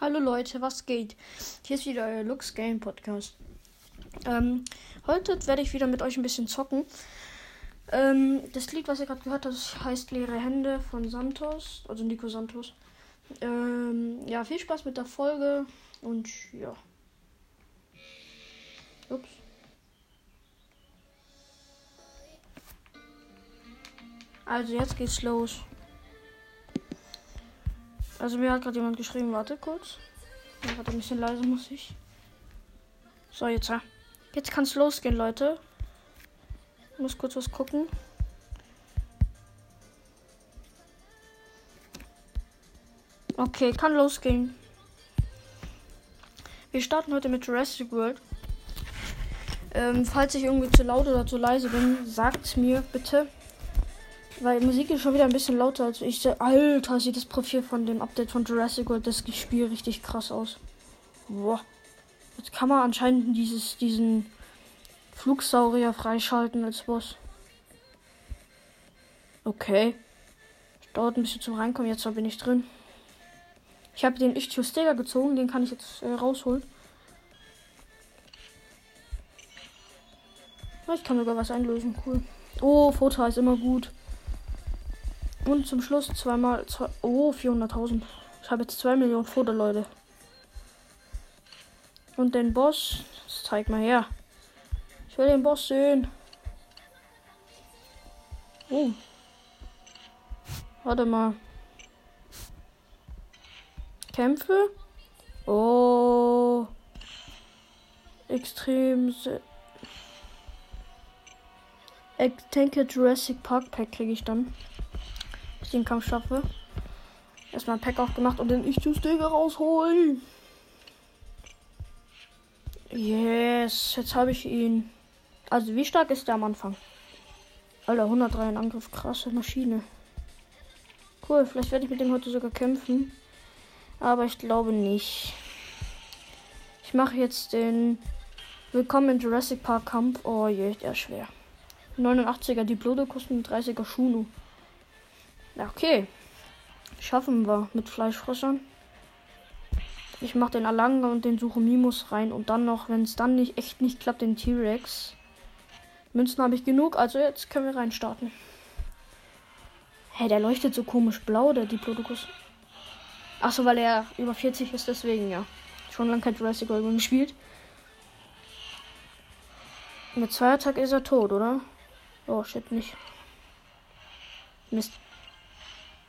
Hallo Leute, was geht? Hier ist wieder euer Lux Game Podcast. Ähm, heute werde ich wieder mit euch ein bisschen zocken. Ähm, das Lied, was ihr gerade gehört habt, heißt Leere Hände von Santos, also Nico Santos. Ähm, ja, viel Spaß mit der Folge und ja. Ups. Also jetzt geht's los. Also mir hat gerade jemand geschrieben, warte kurz. Warte, ein bisschen leise muss ich. So, jetzt. Jetzt kann's losgehen, Leute. Ich muss kurz was gucken. Okay, kann losgehen. Wir starten heute mit Jurassic World. Ähm, falls ich irgendwie zu laut oder zu leise bin, sagt mir bitte. Weil Musik ist schon wieder ein bisschen lauter als ich. Alter, sieht das Profil von dem Update von Jurassic World das Spiel richtig krass aus. Boah. Jetzt kann man anscheinend dieses, diesen Flugsaurier freischalten als Boss. Okay. Dauert ein bisschen zum Reinkommen. Jetzt bin ich drin. Ich habe den Ichtio-Steger gezogen. Den kann ich jetzt äh, rausholen. Ich kann sogar was einlösen. Cool. Oh, Foto ist immer gut. Und zum Schluss zweimal. Zwei, oh, 400.000. Ich habe jetzt 2 Millionen Foto, Leute. Und den Boss. Zeig mal her. Ich will den Boss sehen. Oh. Warte mal. Kämpfe. Oh. Extrem. Ich denke, Jurassic Park Pack kriege ich dann ich den Kampf schaffe. Erstmal ein Pack aufgemacht und den Ich-Zu-Sticker rausholen. Yes, jetzt habe ich ihn. Also, wie stark ist der am Anfang? Alter, 103 in Angriff, krasse Maschine. Cool, vielleicht werde ich mit dem heute sogar kämpfen. Aber ich glaube nicht. Ich mache jetzt den Willkommen in Jurassic Park Kampf. Oh je, der ist schwer. 89er Diplodocus und 30er Shunu. Okay. Schaffen wir mit Fleischfressern. Ich mache den Alanga und den Suchomimus rein und dann noch, wenn es dann nicht echt nicht klappt, den T-Rex. Münzen habe ich genug, also jetzt können wir reinstarten. Hä, hey, der leuchtet so komisch blau, der Diplodocus. Achso, weil er über 40 ist, deswegen ja. Schon lange kein Jurassic World gespielt. Mit zwei Attack ist er tot, oder? Oh, shit, nicht. Mist.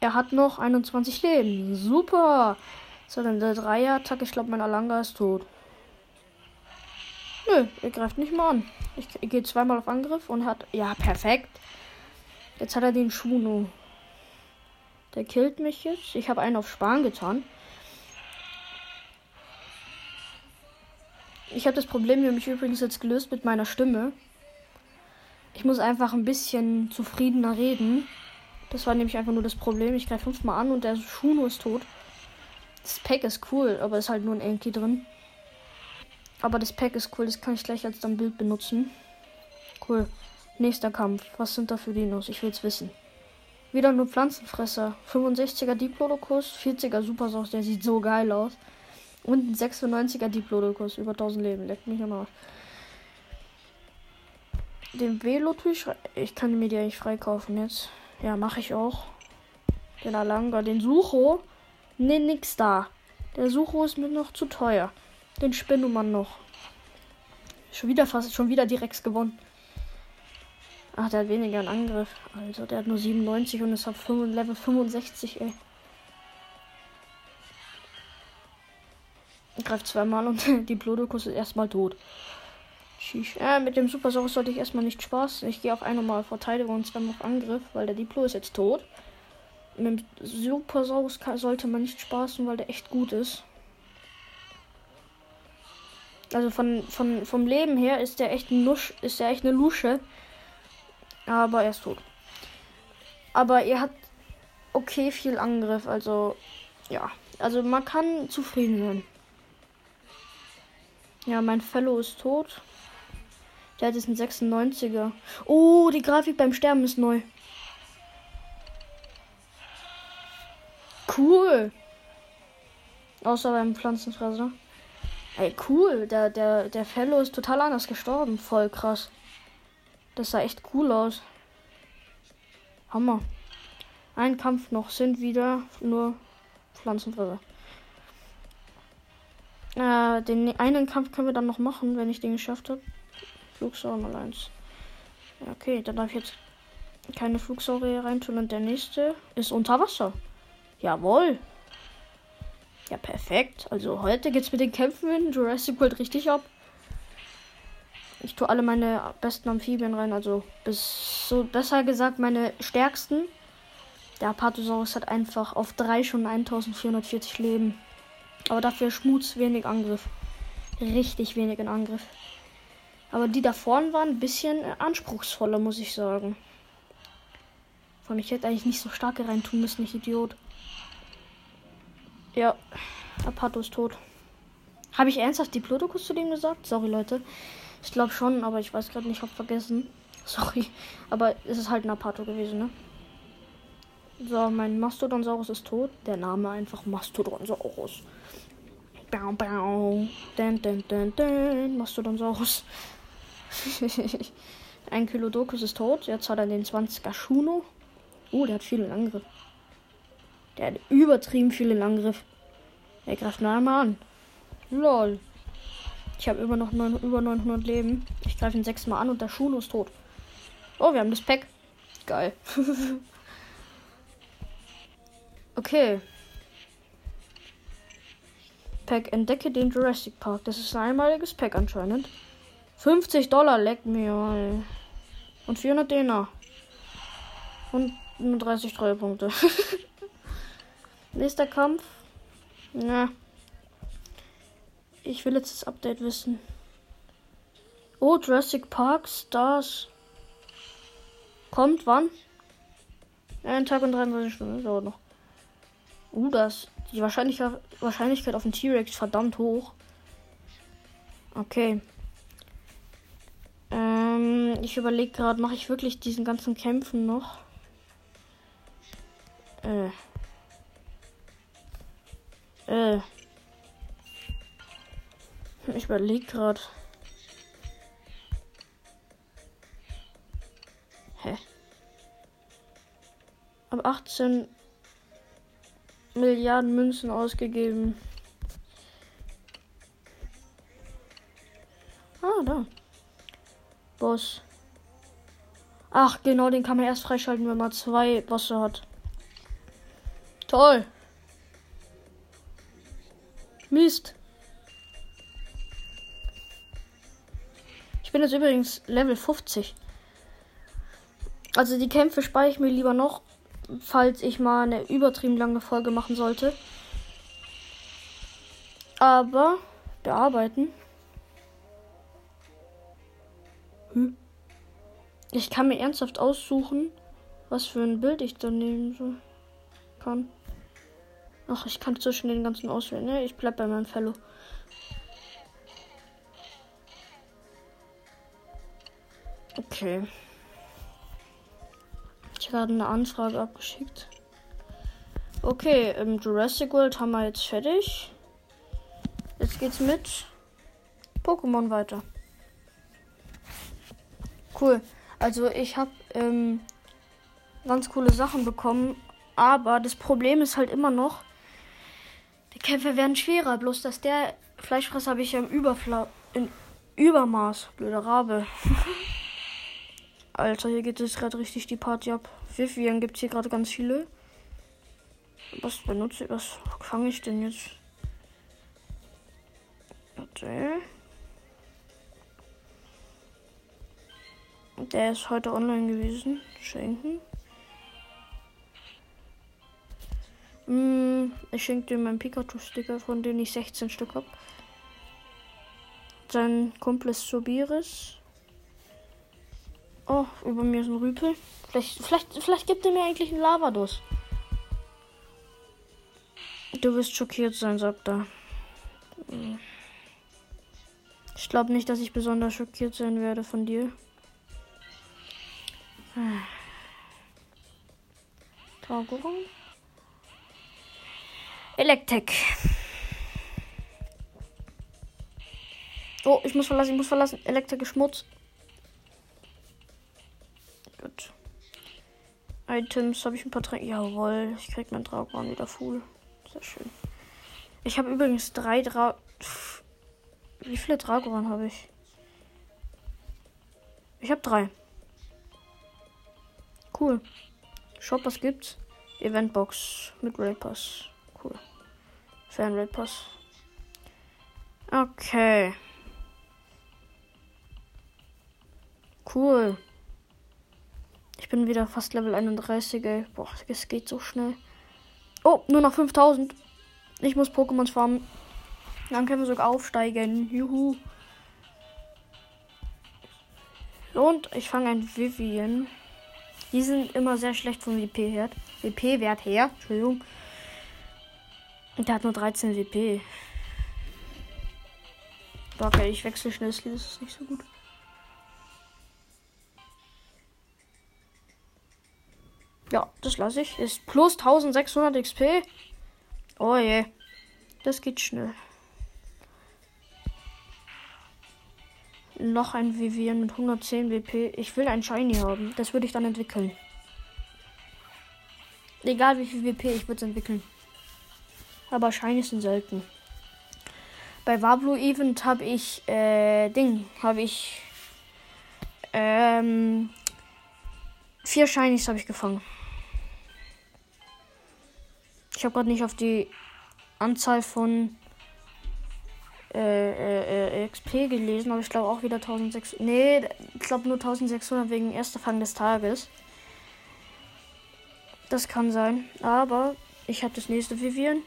Er hat noch 21 Leben. Super. So, dann der Dreier-Attack. Ich glaube, mein Alanga ist tot. Nö, er greift nicht mal an. Ich, ich gehe zweimal auf Angriff und hat. Ja, perfekt. Jetzt hat er den Schuno. Der killt mich jetzt. Ich habe einen auf Sparen getan. Ich habe das Problem nämlich übrigens jetzt gelöst mit meiner Stimme. Ich muss einfach ein bisschen zufriedener reden. Das war nämlich einfach nur das Problem. Ich greife fünfmal an und der Schuno ist tot. Das Pack ist cool, aber ist halt nur ein Enki drin. Aber das Pack ist cool, das kann ich gleich als dann Bild benutzen. Cool. Nächster Kampf. Was sind da für Dinos? Ich will's wissen. Wieder nur Pflanzenfresser. 65er Diplodocus, 40er Supersaus, der sieht so geil aus. Und ein 96er Diplodocus, über 1000 Leben. Leckt mich am Arsch. Den Velotisch, ich kann mir die eigentlich freikaufen jetzt. Ja, mache ich auch. Den Alanga, den Sucho. Ne, nix da. Der Sucho ist mir noch zu teuer. Den Spinnumann noch. Schon wieder fast, schon wieder direkt gewonnen. Ach, der hat weniger einen Angriff. Also, der hat nur 97 und ist auf Level 65, ey. Greift zweimal und die Blodokus ist erstmal tot. Äh, mit dem Super Saurus sollte ich erstmal nicht Spaß. Ich gehe auf einmal Verteidigung und zweimal auf Angriff, weil der Diplo ist jetzt tot. Mit dem Super Saurus sollte man nicht spaßen, weil der echt gut ist. Also von, von, vom Leben her ist der echt ein ist der echt eine Lusche. Aber er ist tot. Aber er hat okay viel Angriff, also ja. Also man kann zufrieden sein. Ja, mein Fellow ist tot. Der hat jetzt einen 96er. Oh, die Grafik beim Sterben ist neu. Cool. Außer beim Pflanzenfresser. Ey, cool. Der, der, der Fellow ist total anders gestorben. Voll krass. Das sah echt cool aus. Hammer. Ein Kampf noch. Sind wieder nur Pflanzenfresser. Äh, den einen Kampf können wir dann noch machen, wenn ich den geschafft habe. Flugsaurier mal eins. Okay, dann darf ich jetzt keine Flugsaurier reintun und der nächste ist unter Wasser. Jawohl. Ja, perfekt. Also heute geht's mit den Kämpfen in Jurassic World richtig ab. Ich tue alle meine besten Amphibien rein, also bis so besser gesagt meine stärksten. Der Apatosaurus hat einfach auf drei schon 1440 Leben. Aber dafür Schmutz wenig Angriff. Richtig wenig in Angriff. Aber die da vorne waren ein bisschen anspruchsvoller, muss ich sagen. Von ich hätte eigentlich nicht so starke reintun müssen, ich Idiot. Ja, Apato ist tot. Habe ich ernsthaft die Plodokus zu dem gesagt? Sorry, Leute. Ich glaube schon, aber ich weiß gerade nicht, hab vergessen. Sorry. Aber es ist halt ein Apato gewesen, ne? So, mein Mastodonsaurus ist tot. Der Name einfach Mastodonsaurus. Bau, bau. Dun, dun, dun, dun. Mastodonsaurus. ein Kilodokus ist tot. Jetzt hat er den 20er Schuno. Oh, der hat viel in Angriff. Der hat übertrieben viel in Angriff. Er greift nur einmal an. Lol. Ich habe über noch 9, über 900 Leben. Ich greife ihn sechsmal an und der Schuno ist tot. Oh, wir haben das Pack. Geil. okay. Pack. Entdecke den Jurassic Park. Das ist ein einmaliges Pack anscheinend. 50 Dollar, leck mir. Und 400 Dena. Und 30 Treuepunkte. Nächster Kampf. Na. Ich will jetzt das Update wissen. Oh, Jurassic Park Stars. Kommt wann? Ein Tag und 33 Stunden. Dauert noch. Uh, das. Die Wahrscheinlichkeit auf den T-Rex verdammt hoch. Okay. Ich überlege gerade, mache ich wirklich diesen ganzen Kämpfen noch? Äh. Äh. Ich überlege gerade. Hä? Ab 18 Milliarden Münzen ausgegeben. Ah, da. Boss. Ach, genau, den kann man erst freischalten, wenn man zwei Bosse hat. Toll. Mist. Ich bin jetzt übrigens Level 50. Also die Kämpfe speichere ich mir lieber noch, falls ich mal eine übertrieben lange Folge machen sollte. Aber bearbeiten. Ich kann mir ernsthaft aussuchen, was für ein Bild ich dann nehmen soll. Kann. Ach, ich kann zwischen den ganzen auswählen. Ne? Ich bleib bei meinem Fellow. Okay. Ich habe eine Anfrage abgeschickt. Okay, im Jurassic World haben wir jetzt fertig. Jetzt geht's mit Pokémon weiter. Cool. Also ich habe ähm, ganz coole Sachen bekommen, aber das Problem ist halt immer noch, die Kämpfe werden schwerer, bloß dass der Fleischfresser habe ich ja im Überfla in Übermaß. Blöder Rabe. Alter, hier geht es gerade richtig die Party ab. Vivian gibt es hier gerade ganz viele. Was benutze ich? Was fange ich denn jetzt? Warte. Der ist heute online gewesen. Schenken. Mm, ich schenke dir meinen Pikachu-Sticker, von dem ich 16 Stück habe. Sein Kumpel ist Sobiris. Oh, über mir ist ein Rüpel. Vielleicht, vielleicht, vielleicht gibt er mir eigentlich einen Lavados. Du wirst schockiert sein, sagt er. Ich glaube nicht, dass ich besonders schockiert sein werde von dir. Taugurum. Elektek. Oh, ich muss verlassen, ich muss verlassen. Elektrik Schmutz. Gut. Items habe ich ein paar Tränke. Jawohl, ich krieg meinen Dragon wieder full. Sehr schön. Ich habe übrigens drei Dra. Wie viele Dragoran habe ich? Ich habe drei. Cool. Shop, was gibt's? Eventbox mit Raid Pass. Cool. Fan Raid Pass. Okay. Cool. Ich bin wieder fast Level 31, ey. Boah, es geht so schnell. Oh, nur noch 5000. Ich muss Pokémons farmen. Dann können wir sogar aufsteigen. Juhu. Und ich fange ein Vivian. Die sind immer sehr schlecht vom WP-Wert. WP-Wert her. Entschuldigung. Und der hat nur 13 WP. Okay, ich wechsle schnell. Das ist nicht so gut. Ja, das lasse ich. Ist plus 1600 XP. Oh je. Das geht schnell. Noch ein Vivian mit 110 WP. Ich will ein Shiny haben. Das würde ich dann entwickeln. Egal wie viel WP, ich würde es entwickeln. Aber Shiny sind selten. Bei Wablu Event habe ich, äh, Ding, habe ich, ähm, vier Shinies habe ich gefangen. Ich habe gerade nicht auf die Anzahl von äh, äh, äh XP gelesen, aber ich glaube auch wieder 1600. Nee, ich glaube nur 1600 wegen erster Fang des Tages. Das kann sein. Aber ich habe das nächste Vivian.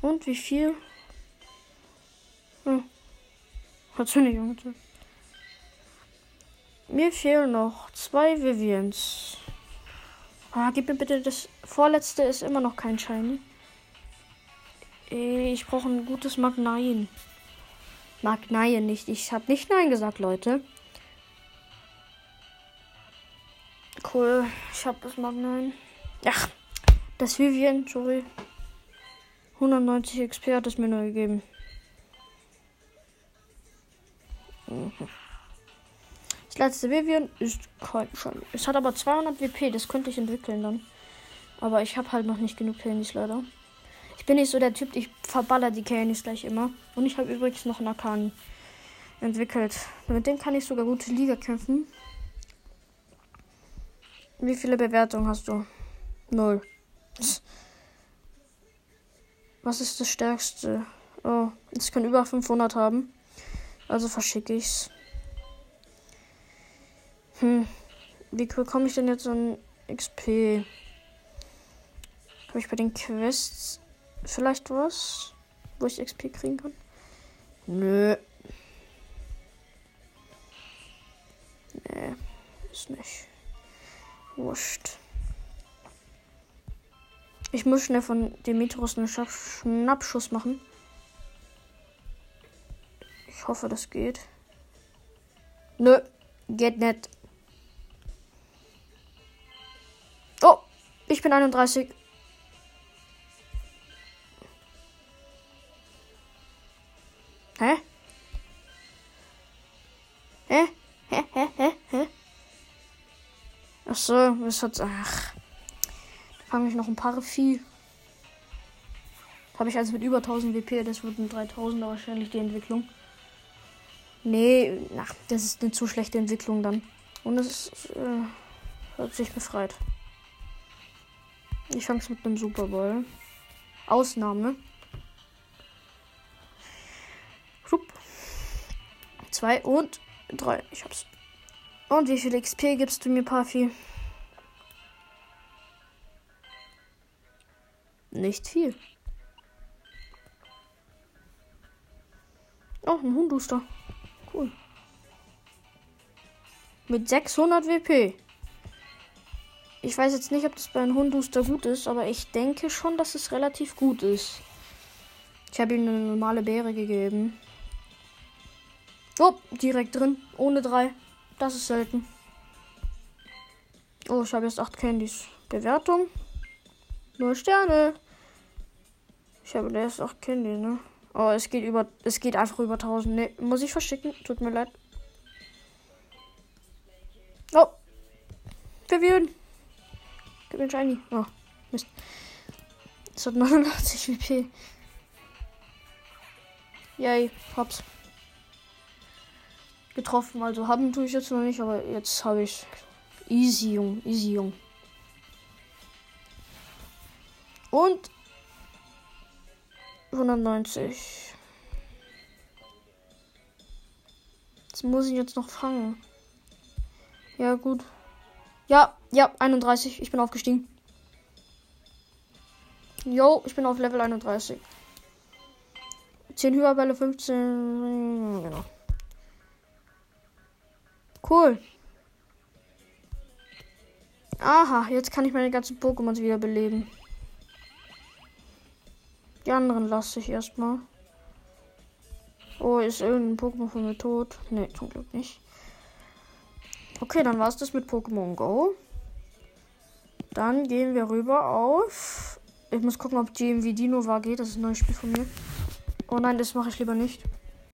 Und wie viel? Hm. Hat's nicht angezeigt. Mir fehlen noch zwei Vivians. Ah, gib mir bitte das vorletzte ist immer noch kein Shiny. Ich brauche ein gutes Magneien. Magneien nicht. Ich habe nicht Nein gesagt, Leute. Cool. Ich habe das Magneien. Ach, das Vivian, sorry. 190 XP hat es mir nur gegeben. Mhm. Das letzte Vivian ist kein schon. Es hat aber 200 WP, das könnte ich entwickeln dann. Aber ich habe halt noch nicht genug Candies leider. Ich bin nicht so der Typ, ich verballer die Candies gleich immer. Und ich habe übrigens noch einen Akani entwickelt. Mit dem kann ich sogar gute Liga kämpfen. Wie viele Bewertungen hast du? Null. Was ist das stärkste? Oh, es kann über 500 haben. Also verschicke ich's. Hm. Wie bekomme ich denn jetzt so ein XP? Habe ich bei den Quests vielleicht was, wo ich XP kriegen kann? Nö. Nee, ist nicht. Wurscht. Ich muss schnell von Demetrius einen Schnappschuss machen. Ich hoffe, das geht. Nö, geht nicht. Ich bin 31. Hä? Hä? Hä? Hä? Hä? Hä? Ach so, das hat. Ach. Da fange ich noch ein paar Vieh. Habe ich also mit über 1000 WP. Das wird ein 3000er wahrscheinlich die Entwicklung. Nee, ach, das ist eine zu schlechte Entwicklung dann. Und es äh, hat sich befreit. Ich fange es mit einem Super Bowl. Ausnahme. Schub. Zwei und drei. Ich hab's. Und wie viel XP gibst du mir, Pafi? Nicht viel. Oh, ein Hunduster. Cool. Mit 600 WP. Ich weiß jetzt nicht, ob das bei einem Hunduster gut ist, aber ich denke schon, dass es relativ gut ist. Ich habe ihm eine normale Beere gegeben. Oh, direkt drin. Ohne drei. Das ist selten. Oh, ich habe jetzt acht Candies. Bewertung. Null Sterne. Ich habe ist auch Candy, ne? Oh, es geht über. Es geht einfach über 1000. Ne, muss ich verschicken. Tut mir leid. Oh. Vivian. Gib mir Shiny. Oh, Mist. Es hat 89 WP. Yay, hab's. Getroffen, also haben tue ich jetzt noch nicht, aber jetzt habe ich. Easy, Jung, easy, Jung. Und 190. Das muss ich jetzt noch fangen. Ja, gut. Ja, ja, 31. Ich bin aufgestiegen. Jo, ich bin auf Level 31. 10 Hyperbälle, 15. Genau. Cool. Aha, jetzt kann ich meine ganzen Pokémons wiederbeleben. Die anderen lasse ich erstmal. Oh, ist irgendein Pokémon von mir tot? Ne, zum Glück nicht. Okay, dann war es das mit Pokémon Go. Dann gehen wir rüber auf. Ich muss gucken, ob GMV Dino war geht. Das ist ein neues Spiel von mir. Oh nein, das mache ich lieber nicht.